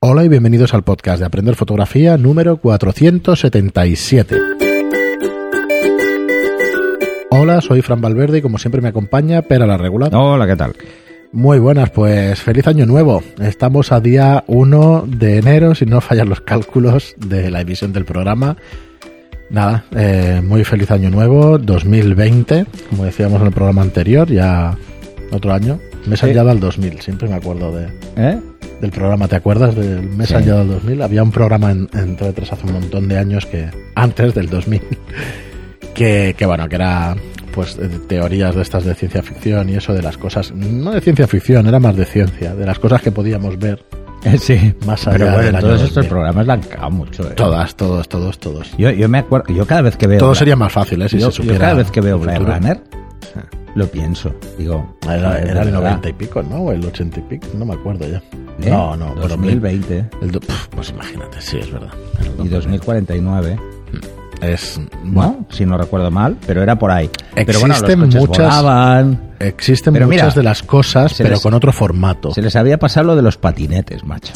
Hola y bienvenidos al podcast de Aprender Fotografía número 477. Hola, soy Fran Valverde y como siempre me acompaña Pera la Regular. Hola, ¿qué tal? Muy buenas, pues feliz año nuevo. Estamos a día 1 de enero, si no fallan los cálculos de la emisión del programa. Nada, eh, muy feliz año nuevo, 2020, como decíamos en el programa anterior, ya otro año. Me he saltado al 2000, siempre me acuerdo de, ¿Eh? Del programa, ¿te acuerdas del mes Sí. allá del 2000? Había un programa en, en TV3 hace un montón de años que antes del 2000 que, que bueno, que era pues teorías de estas de ciencia ficción y eso de las cosas, no de ciencia ficción, era más de ciencia, de las cosas que podíamos ver, Sí. Más allá Pero bueno, todos estos 2000. programas la han cagado mucho. ¿eh? todas, todos, todos, todos. Yo, yo me acuerdo, yo cada vez que veo. Todo Bla- sería más fácil, ¿eh? Si yo, se yo supiera. cada vez que veo Blade. Runner, lo pienso. Digo. Era, el de verdad. 90 y pico, ¿no? O el 80 y pico, no me acuerdo ya. ¿Eh? No, no, pero 2020 el do- pf, pues imagínate, sí, es verdad. El y 2049. Es, bueno, ¿No? Si no recuerdo mal, pero era por ahí. pero bueno, los Existen muchas- volaban. existen Pero muchas mira, de las cosas, pero les- con otro formato. Se les había pasado lo de los patinetes, macho.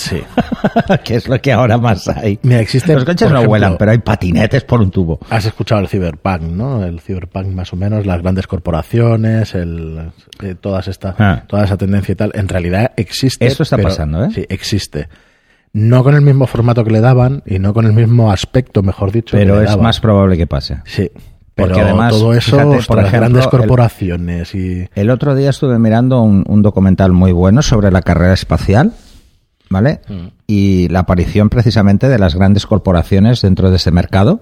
Sí. que es lo que ahora más hay. Mira, existe, Los coches no ejemplo, vuelan, pero hay patinetes por un tubo. Has escuchado el cyberpunk, ¿no? El cyberpunk más o menos, las grandes corporaciones, el, eh, todas esta, Ah. toda esa tendencia y tal. En realidad existe. Eso está pero- pasando, ¿eh? Sí, existe. No con el mismo formato que le daban y no con el mismo aspecto, mejor dicho. que Pero le es daban. más probable que pase. Sí. Pero Porque además, todo eso, fíjate, por ostras, ejemplo, grandes el- corporaciones y. El otro día estuve mirando un, un documental muy bueno sobre la carrera espacial, ¿vale? Mm. Y la aparición precisamente de las grandes corporaciones dentro de ese mercado.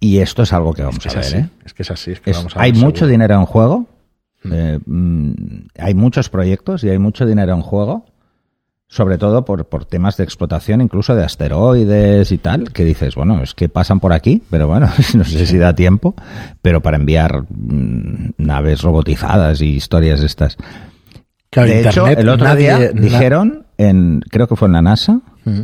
Y esto es algo que vamos Es a ver, así, ¿eh? es que es así. es que Es- vamos a hay ver mucho seguro. dinero en juego, eh, mm, hay muchos proyectos y hay mucho dinero en juego, sobre todo por, por temas de explotación, incluso de asteroides y tal, que dices, bueno, es que pasan por aquí, pero bueno, no sé si da tiempo, pero para enviar mm, naves robotizadas y historias de estas. Claro, de hecho, el otro nadie- día dijeron, en, creo que fue en la NASA, Mm.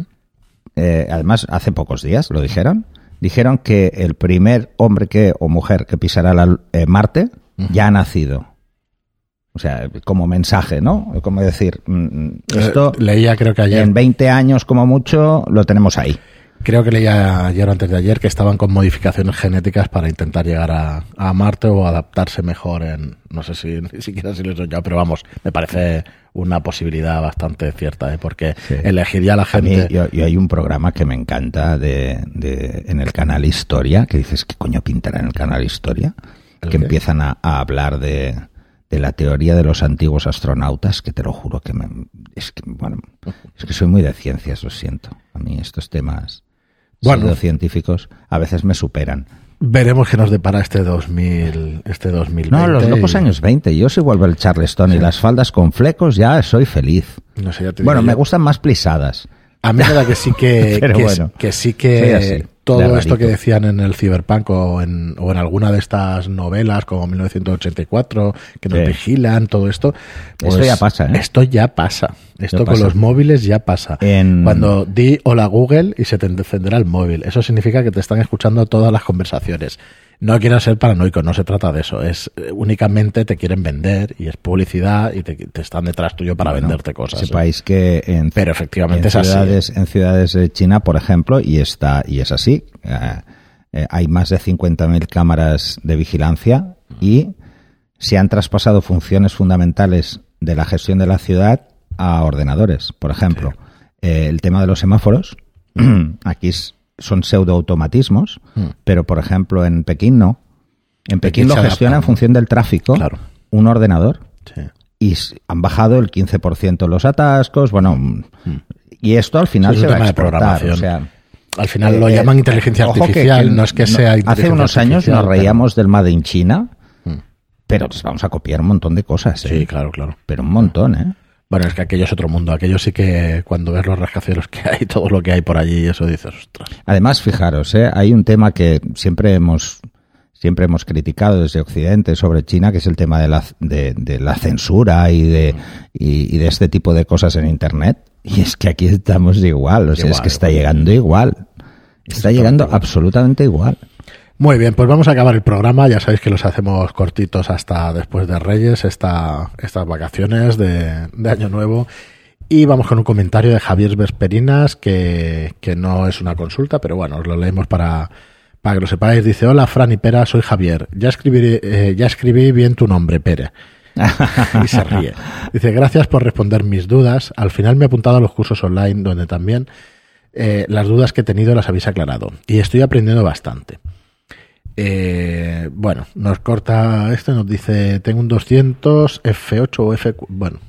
eh, además hace pocos días lo dijeron, dijeron que el primer hombre que o mujer que pisará la, eh, Marte ya ha nacido. O sea, como mensaje, ¿no? Como decir, mm, esto Eh, leía, creo que ayer. en 20 años como mucho lo tenemos ahí. Creo que leía ayer o antes de ayer que estaban con modificaciones genéticas para intentar llegar a, a Marte o adaptarse mejor en. No sé si ni siquiera si lo he soñado, pero vamos, me parece una posibilidad bastante cierta, ¿eh? porque Sí. elegiría a la A mí, gente. yo, yo hay un programa que me encanta de, de- en el canal Historia, que dices, ¿qué coño pintará en el canal Historia? ¿El Que qué? empiezan a, a hablar de, de la teoría de los antiguos astronautas, que te lo juro que me, es que, bueno, es que soy muy de ciencias, lo siento. A mí estos temas Bueno. científicos a veces me superan. Veremos qué nos depara este 2000, este 2020. No, los locos y- años 20. Yo si vuelvo el Charleston y las faldas con flecos, ya soy feliz. No sé, ya te Bueno, me yo. gustan más plisadas. A mí me da que sí que, que, bueno, que sí que todo esto que decían en el Cyberpunk o en, o en alguna de estas novelas como 1984 que nos Sí. vigilan, todo esto. pues Esto ya pasa, ¿eh? Esto ya pasa. Esto Ya con pasa. los móviles ya pasa. En- Cuando di hola Google y se te encenderá el móvil. Eso significa que te están escuchando todas las conversaciones. No quiero ser paranoico, no se trata de eso. Es eh, únicamente te quieren vender y es publicidad y te, te están detrás tuyo para Bueno, venderte cosas. ¿eh? Sepáis que en, Pero efectivamente en es así, ¿eh? ciudades, en ciudades de China, por ejemplo, y está y es así, eh, hay más de 50.000 cámaras de vigilancia y se han traspasado funciones fundamentales de la gestión de la ciudad a ordenadores. Por ejemplo, eh, el tema de los semáforos, aquí es- son pseudoautomatismos, Mm. pero por ejemplo en Pekín no. En Pekín, Pekín lo gestiona en función del tráfico Claro. un ordenador Sí. y han bajado el 15% los atascos, bueno, mm, y esto al final Sí, es se va a programación. o sea, Al final lo eh, llaman eh, inteligencia que- artificial, que no es que no- sea Hace unos años nos pero- reíamos del Made in China, Mm. pero vamos a copiar un montón de cosas, ¿eh? Sí, claro, claro. pero un montón, ¿eh? Bueno, es que aquello es otro mundo. Aquello sí que cuando ves los rascacielos que hay, todo lo que hay por allí, eso dices, ostras. Además, fijaros, ¿eh? hay un tema que siempre hemos siempre hemos criticado desde Occidente sobre China, que es el tema de la, de, de la censura y de, y, y de este tipo de cosas en Internet. Y es que aquí estamos igual, o sea, es que está igual. llegando igual. Está llegando absolutamente igual. Muy bien, pues vamos a acabar el programa. Ya sabéis que los hacemos cortitos hasta después de Reyes, esta, estas vacaciones de, de Año Nuevo. Y vamos con un comentario de Javier Vesperinas, que, que no es una consulta, pero bueno, os lo leemos para, para que lo sepáis. Dice, hola Fran y Pera, soy Javier. Ya escribí, eh, ya escribí bien tu nombre, Pere. y se ríe. Dice, gracias por responder mis dudas. Al final me he apuntado a los cursos online donde también eh, las dudas que he tenido las habéis aclarado. Y estoy aprendiendo bastante. Eh, bueno, nos corta esto, nos dice, tengo un 200 F8 o F... Bueno,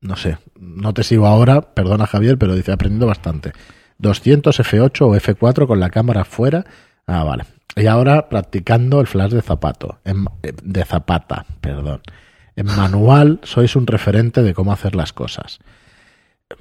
no sé, no te sigo ahora, perdona Javier, pero dice, aprendiendo bastante. 200 F8 o F4 con la cámara fuera. Ah, vale. Y ahora practicando el flash de zapato, en, eh, de zapata, perdón. En manual sois un referente de cómo hacer las cosas.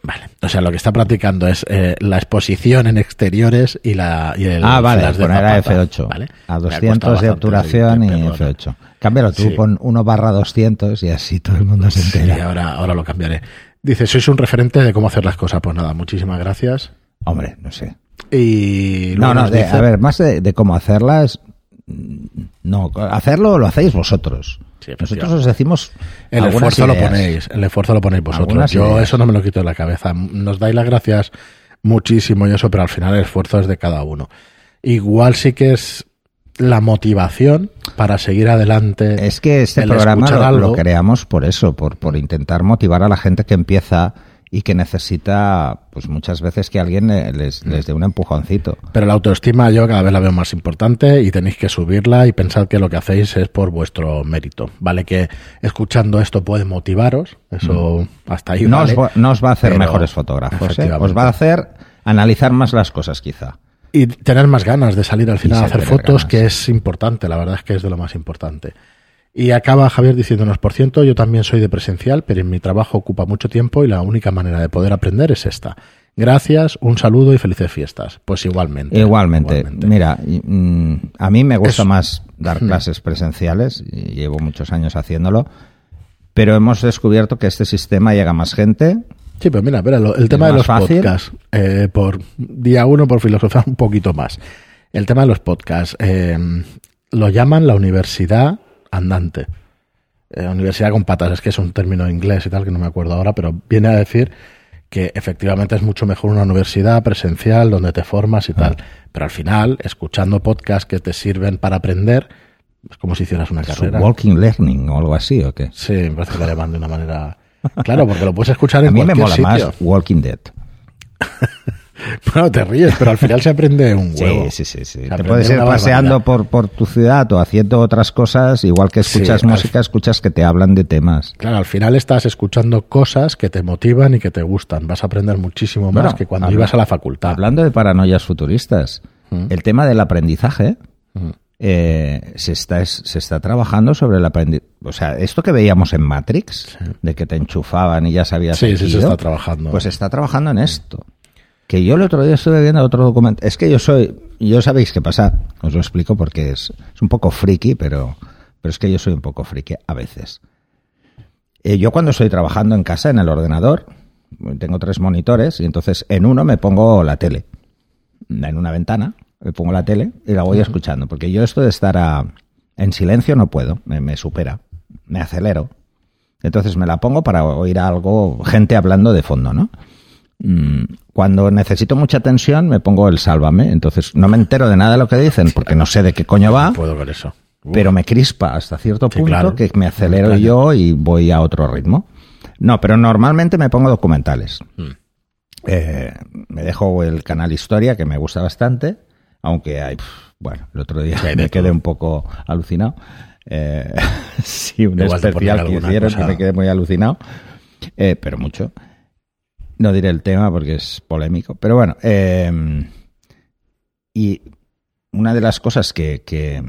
Vale, o sea, lo que está practicando es eh, la exposición en exteriores y, la, y el ah, vale, flash de poner a zapata, F8. ¿vale? A Me ha 200 costado de obturación y perdona. F8. Cámbialo tú, Sí. pon 1 barra 200 y así todo el mundo se Sí, entera. ahora, ahora lo cambiaré. Dice, sois un referente de cómo hacer las cosas. Pues nada, muchísimas gracias. Hombre, no sé. Y No, luego no, de- dice- a ver, más de, de cómo hacerlas. No, hacerlo lo hacéis vosotros. Sí, Nosotros os decimos. El esfuerzo lo ponéis, el esfuerzo lo ponéis vosotros. Algunas Yo ideas. eso no me lo quito de la cabeza. Nos dais las gracias muchísimo y eso, pero al final el esfuerzo es de cada uno. Igual sí que es la motivación para seguir adelante. Es que este programa lo, lo creamos por eso, por, por intentar motivar a la gente que empieza y que necesita, pues muchas veces que alguien le- Mm. les, les dé un empujoncito. Pero la autoestima yo cada vez la veo más importante y tenéis que subirla y pensar que lo que hacéis es por vuestro mérito. Vale que escuchando esto puede motivaros, eso hasta ahí Mm. No, vale. os, va- no os va a hacer mejores fotógrafos, ¿eh? Os va a hacer analizar más las cosas quizá. Y tener más ganas de salir al final a hacer fotos, ganas. que es importante, la verdad es que es de lo más importante. Y acaba Javier diciéndonos, por ciento, yo también soy de presencial, pero en mi trabajo ocupa mucho tiempo y la única manera de poder aprender es esta. Gracias, un saludo y felices fiestas. Pues igualmente. Igualmente, mira, mm, a mí me gusta Es- más dar Hmm. clases presenciales, y llevo muchos años haciéndolo, pero hemos descubierto que este sistema llega a más gente, Sí, pero mira, el tema de los fácil. podcasts, eh, por día uno, por filosofar un poquito más. El tema de los podcasts, eh, lo llaman la universidad andante. Eh, universidad con patas, es que es un término inglés y tal, que no me acuerdo ahora, pero viene a decir que efectivamente es mucho mejor una universidad presencial donde te formas y tal. Pero al final, escuchando podcasts que te sirven para aprender, es como si hicieras una carrera. walking learning o algo así, ¿o qué? Sí, me parece que lo llaman de una manera... Claro, porque lo puedes escuchar en A mí me mola sitio. más Walking Dead. Bueno, te ríes, pero al final se aprende un huevo. Sí, sí, sí. sí. Se Te puedes ir paseando por, por tu ciudad o haciendo otras cosas, igual que escuchas música, escuchas que te hablan de temas. Claro, al final estás escuchando cosas que te motivan y que te gustan. Vas a aprender muchísimo más Bueno, que cuando habla- ibas a la facultad. Hablando de paranoias futuristas, Mm. el tema del aprendizaje Mm. eh, se, está, es- se está trabajando sobre el aprendizaje. O sea, esto que veíamos en Matrix, de que te enchufaban y ya sabías Sí, sí, se está trabajando. Pues está trabajando en esto. Que yo el otro día estuve viendo otro documento. Es que yo soy, yo sabéis qué pasa, os lo explico porque es, es un poco friki, pero, pero es que yo soy un poco friki a veces. Eh, yo cuando estoy trabajando en casa, en el ordenador, tengo tres monitores y entonces en uno me pongo la tele. En una ventana me pongo la tele y la voy escuchando. Porque yo esto de estar a- en silencio no puedo, me, me supera, me acelero. Entonces me la pongo para oír algo, gente hablando de fondo, ¿no? Mm, Cuando necesito mucha tensión me pongo el sálvame, entonces no me entero de nada de lo que dicen porque no sé de qué coño va, No puedo ver eso. Uf. pero me crispa hasta cierto Sí, punto claro. que me acelero yo y voy a otro ritmo. No, pero normalmente me pongo documentales. Mm. Eh, me dejo el canal Historia, que me gusta bastante, aunque hay, bueno, el otro día me quedé un poco alucinado. Eh, sí, un Igual especial que hicieron que me quedé muy alucinado, Eh, pero mucho. No diré el tema porque es polémico, pero bueno. eh, y una de las cosas que, que,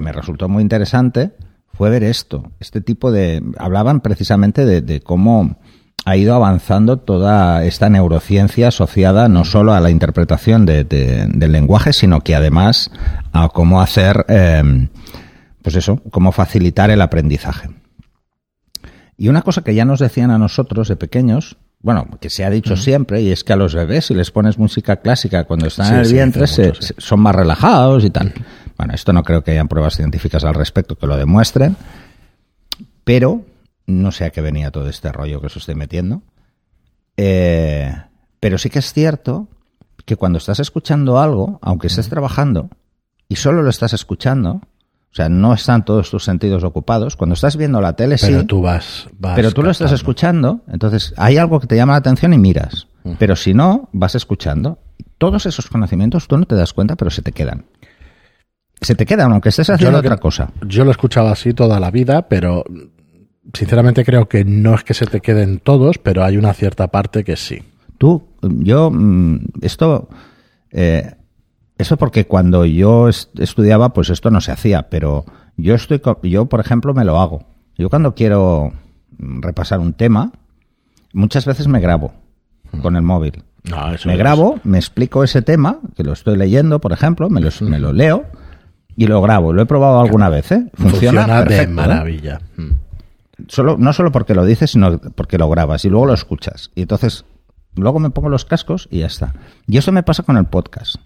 me resultó muy interesante fue ver esto, este tipo de... Hablaban precisamente de, cómo ha ido avanzando toda esta neurociencia asociada no solo a la interpretación de- de- del lenguaje, sino que además a cómo hacer, eh, pues eso, cómo facilitar el aprendizaje. Y una cosa que ya nos decían a nosotros de pequeños, bueno, que se ha dicho siempre, y es que a los bebés si les pones música clásica cuando están Sí, en el vientre dice se- mucho, sí. se- son más relajados y tal. Bueno, esto no creo que hayan pruebas científicas al respecto que lo demuestren, pero no sé a qué venía todo este rollo que os estoy metiendo. Eh, pero sí que es cierto que cuando estás escuchando algo, aunque estés trabajando y solo lo estás escuchando, o sea, no están todos tus sentidos ocupados. Cuando estás viendo la tele, Pero sí. tú vas, vas pero tú lo estás escuchando, entonces hay algo que te llama la atención y miras. Pero si no, vas escuchando. Todos esos conocimientos tú no te das cuenta, pero se te quedan. Se te quedan, aunque estés haciendo que- otra cosa. Yo lo he escuchado así toda la vida, pero sinceramente creo que no es que se te queden todos, pero hay una cierta parte que sí. Tú, yo, mm, esto, eh, eso porque cuando yo est- estudiaba, pues esto no se hacía, pero yo estoy, yo por ejemplo me lo hago. Yo cuando quiero repasar un tema, muchas veces me grabo con el móvil. No, eso Me es- grabo, me explico ese tema, que lo estoy leyendo, por ejemplo, me, los- me lo leo y lo grabo. Lo he probado alguna vez, ¿eh? Funciona, Funciona, de perfecto, ¿eh? maravilla. Mm. Solo, no solo porque lo dices, sino porque lo grabas y luego lo escuchas. Y entonces, luego me pongo los cascos y ya está. Y eso me pasa con el podcast.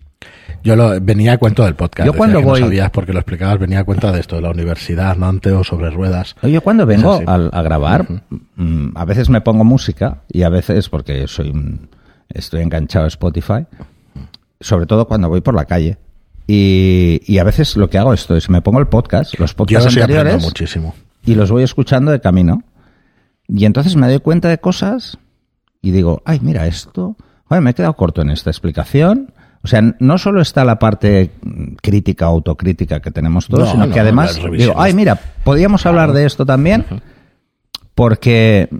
Yo lo, venía a cuento del podcast. Yo cuando voy- No sabías porque lo explicabas, venía a cuenta de esto, de la universidad, Nantes o sobre ruedas. Yo cuando vengo a, a grabar, mm, a veces me pongo música y a veces, porque soy un- estoy enganchado a Spotify, sobre todo cuando voy por la calle. Y, y a veces lo que hago esto es me pongo el podcast, los Yo podcasts aprendo anteriores, muchísimo. y los voy escuchando de camino. Y entonces me doy cuenta de cosas y digo, ay, mira esto, Joder, me he quedado corto en esta explicación. O sea, no solo está la parte crítica, autocrítica que tenemos todos, No, sino no, que además digo, ay, mira, podríamos hablar de esto también, porque,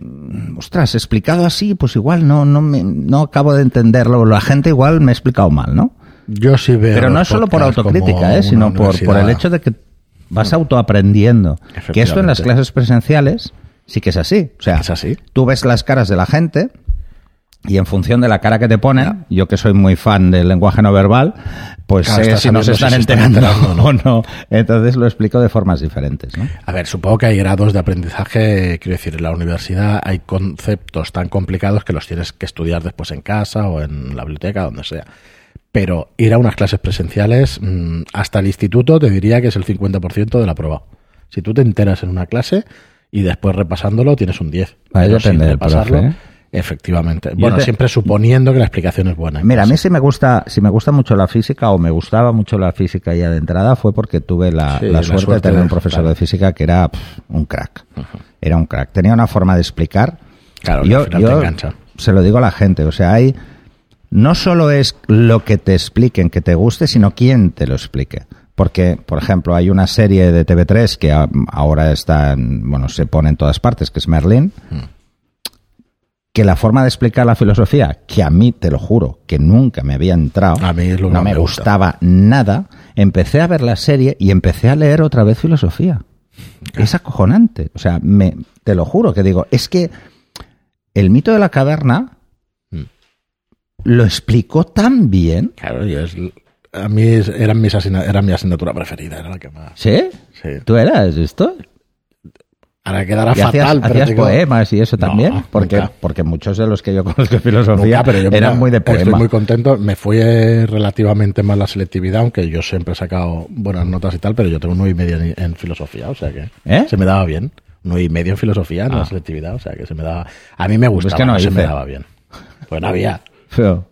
ostras, explicado así, pues igual no, no, me, no acabo de entenderlo. La gente igual me ha explicado mal, ¿no? Yo sí veo. Pero no es solo por autocrítica, ¿eh? sino por, por el hecho de que vas autoaprendiendo. Que esto en las clases presenciales sí que es así. O sea, Es así. tú ves las caras de la gente y en función de la cara que te ponen, yo que soy muy fan del lenguaje no verbal, pues Claro, sé estás si nos si están enterando, enterando o no. Entonces lo explico de formas diferentes, ¿no? A ver, supongo que hay grados de aprendizaje, quiero decir, en la universidad hay conceptos tan complicados que los tienes que estudiar después en casa o en la biblioteca, donde sea. Pero ir a unas clases presenciales, mm, hasta el instituto, te diría que es el 50% de la prueba. Si tú te enteras en una clase y después repasándolo, tienes un 10. Ahí depende sin del repasarlo, profe, ¿eh? Efectivamente. Bueno, te- siempre suponiendo que la explicación es buena. en Mira, a mí si me gusta, si me gusta mucho la física o me gustaba mucho la física ya de entrada fue porque tuve la, Sí, la la suerte, de tener de- un profesor claro. de física que era un crack. Era un crack. Tenía una forma de explicar. Claro, yo, al final yo te engancha. se lo digo a la gente. O sea, hay no solo es lo que te expliquen que te guste, sino quién te lo explique. Porque, por ejemplo, hay una serie de TV3 que ahora está, en- bueno, se pone en todas partes, que es Merlin, que la forma de explicar la filosofía, que a mí, te lo juro, que nunca me había entrado, A mí no me me gusta. gustaba nada, empecé a ver la serie y empecé a leer otra vez filosofía. Es acojonante. O sea, me, te lo juro que digo, es que el mito de la caverna Mm. lo explicó tan bien. Claro, yo es- a mí mis asigna- era mi asignatura preferida, era la que más. ¿Sí? Sí. ¿Tú eras esto? Ahora quedará ¿Y hacías, fatal, pero hacías poemas y eso No, también? porque, nunca. porque muchos de los que yo conozco de filosofía Nunca, pero yo, eran muy de Estoy poema. muy contento. Me fue relativamente mal la selectividad, aunque yo siempre he sacado buenas notas y tal, pero yo tengo un 9 y medio en, en filosofía, o sea que ¿Eh? se me daba bien. Un 9 y medio en filosofía en Ah. la selectividad, o sea que se me daba. A mí me gustaba, que no se me daba bien. Pues no había. Pero-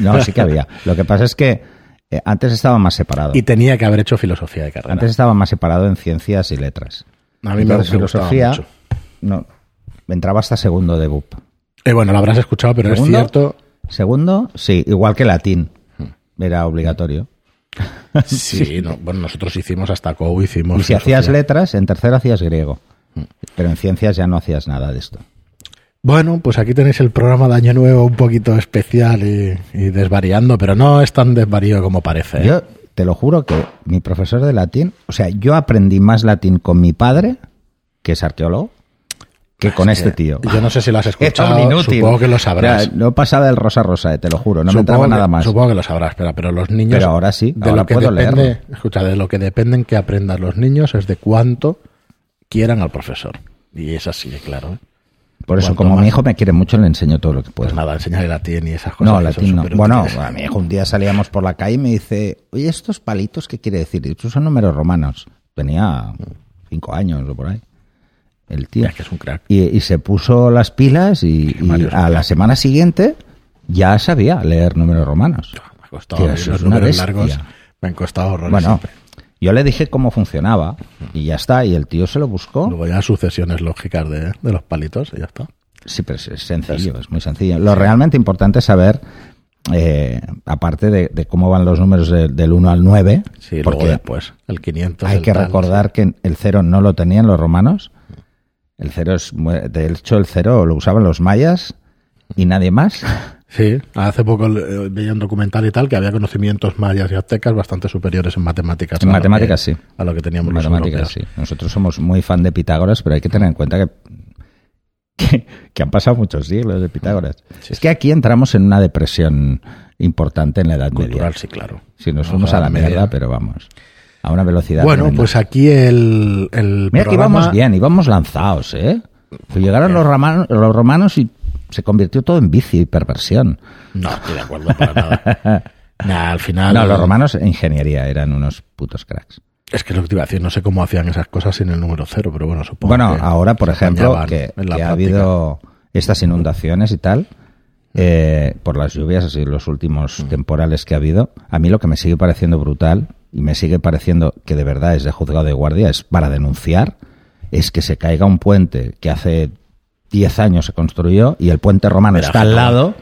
no, sí que había. Lo que pasa es que eh, antes estaba más separado. Y tenía que haber hecho filosofía de carrera. Antes estaba más separado en ciencias y letras. A mí me, Entonces, me gustaba filosofía mucho. no entraba hasta segundo de BUP. Eh, bueno, lo habrás escuchado, pero ¿Segundo? es cierto. Segundo, sí, igual que latín. Era obligatorio. Sí, no, bueno, nosotros hicimos hasta COU, hicimos. Y si hacías letras, en tercero hacías griego. Pero en ciencias ya no hacías nada de esto. Bueno, pues aquí tenéis el programa de Año Nuevo un poquito especial y, y desvariando, pero no es tan desvarío como parece. ¿eh? Yo te lo juro que mi profesor de latín, o sea, yo aprendí más latín con mi padre, que es arqueólogo, que con Es este tío. Yo no sé si lo has escuchado. inútil. Supongo que lo sabrás. O sea, no pasaba del rosa rosa, eh, te lo juro, no me entraba nada más. Supongo que lo sabrás, espera, pero los niños. Pero ahora sí, de ahora lo que puedo depende, leerlo. escucha, de lo que dependen que aprendan los niños es de cuánto quieran al profesor. Y es así, claro. ¿eh? Por eso, como más- mi hijo me quiere mucho, le enseño todo lo que puedo. Pues nada, enseñarle latín y esas cosas. no, latín no. Bueno, a mi hijo un día salíamos por la calle y me dice, oye, ¿estos palitos qué quiere decir? Estos son números romanos. Tenía cinco años o por ahí. el tío. Es que es un crack. Y, y se puso las pilas y, a la semana siguiente ya sabía leer números romanos. Me ha costado. Los números largos me han costado horrores Bueno, siempre. Yo le dije cómo funcionaba y ya está. Y el tío se lo buscó. Luego ya sucesiones lógicas de, de los palitos y ya está. Sí, pero es, sencillo, es muy sencillo. Lo realmente importante es saber, eh, aparte de, de cómo van los números de- del 1 al 9, Sí, luego porque después. El 500. hay el que tal, recordar que el 0 no lo tenían los romanos. El 0 es, de hecho, el 0 lo usaban los mayas y nadie más. Sí, hace poco eh, veía un documental y tal que había conocimientos mayas y aztecas bastante superiores en matemáticas. En matemáticas, que- sí. A lo que teníamos los Matemáticas, sí. Nosotros somos muy fan de Pitágoras, pero hay que tener en cuenta que, que, que han pasado muchos siglos de Pitágoras. Sí, es que aquí entramos en una depresión importante en la Edad Cultural, Media. sí, claro. Si nos O fuimos a la media. mierda, pero vamos, a una velocidad. Bueno, tremenda. pues aquí el, el Mira que íbamos bien, íbamos lanzados, ¿eh? Que llegaron los, romanos, los romanos y se convirtió todo en vicio y perversión. No, estoy de acuerdo para nada. Nah, al final... No, los romanos en ingeniería eran unos putos cracks. Es que es lo que te iba a decir, no sé cómo hacían esas cosas sin el número cero, pero bueno, supongo Bueno, que ahora, por ejemplo, que, ha habido estas inundaciones y tal, eh, por las lluvias y los Mm. últimos temporales que ha habido, a mí lo que me sigue pareciendo brutal y me sigue pareciendo que de verdad es de juzgado de guardia, es para denunciar, es que se caiga un puente que hace 10 años se construyó y el puente romano está al lado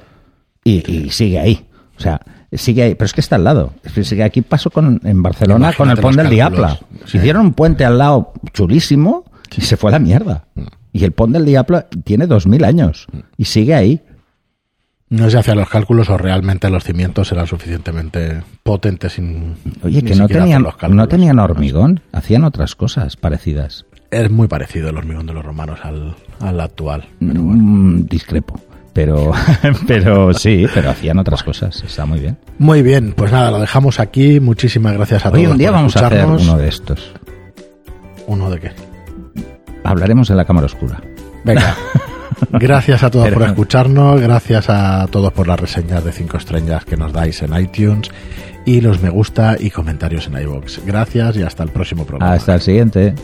y, y sigue ahí. O sea, sigue ahí, pero es que está al lado. Es que sigue aquí pasó con, en Barcelona con el los del. Diabla. Sí. Hicieron un puente al lado chulísimo y se fue a la mierda. Y el Pont del Diablo tiene dos mil años y sigue ahí. No sé si hacían los cálculos o realmente los cimientos eran suficientemente potentes sin Oye, que tenían, no tenían hormigón, hacían otras cosas parecidas. Es muy parecido el hormigón de los romanos al, al actual. Mm, discrepo. Pero, pero sí, pero hacían otras cosas. Está muy bien. Muy bien, pues nada, lo dejamos aquí. Muchísimas gracias a todos. Hoy un día por vamos a hacer uno de estos. ¿Uno de qué? Hablaremos en la cámara oscura. Venga. Gracias a todos Pero- por escucharnos, gracias a todos por las reseñas de 5 estrellas que nos dais en iTunes y los me gusta y comentarios en iVoox. Gracias y hasta el próximo programa. Hasta el siguiente.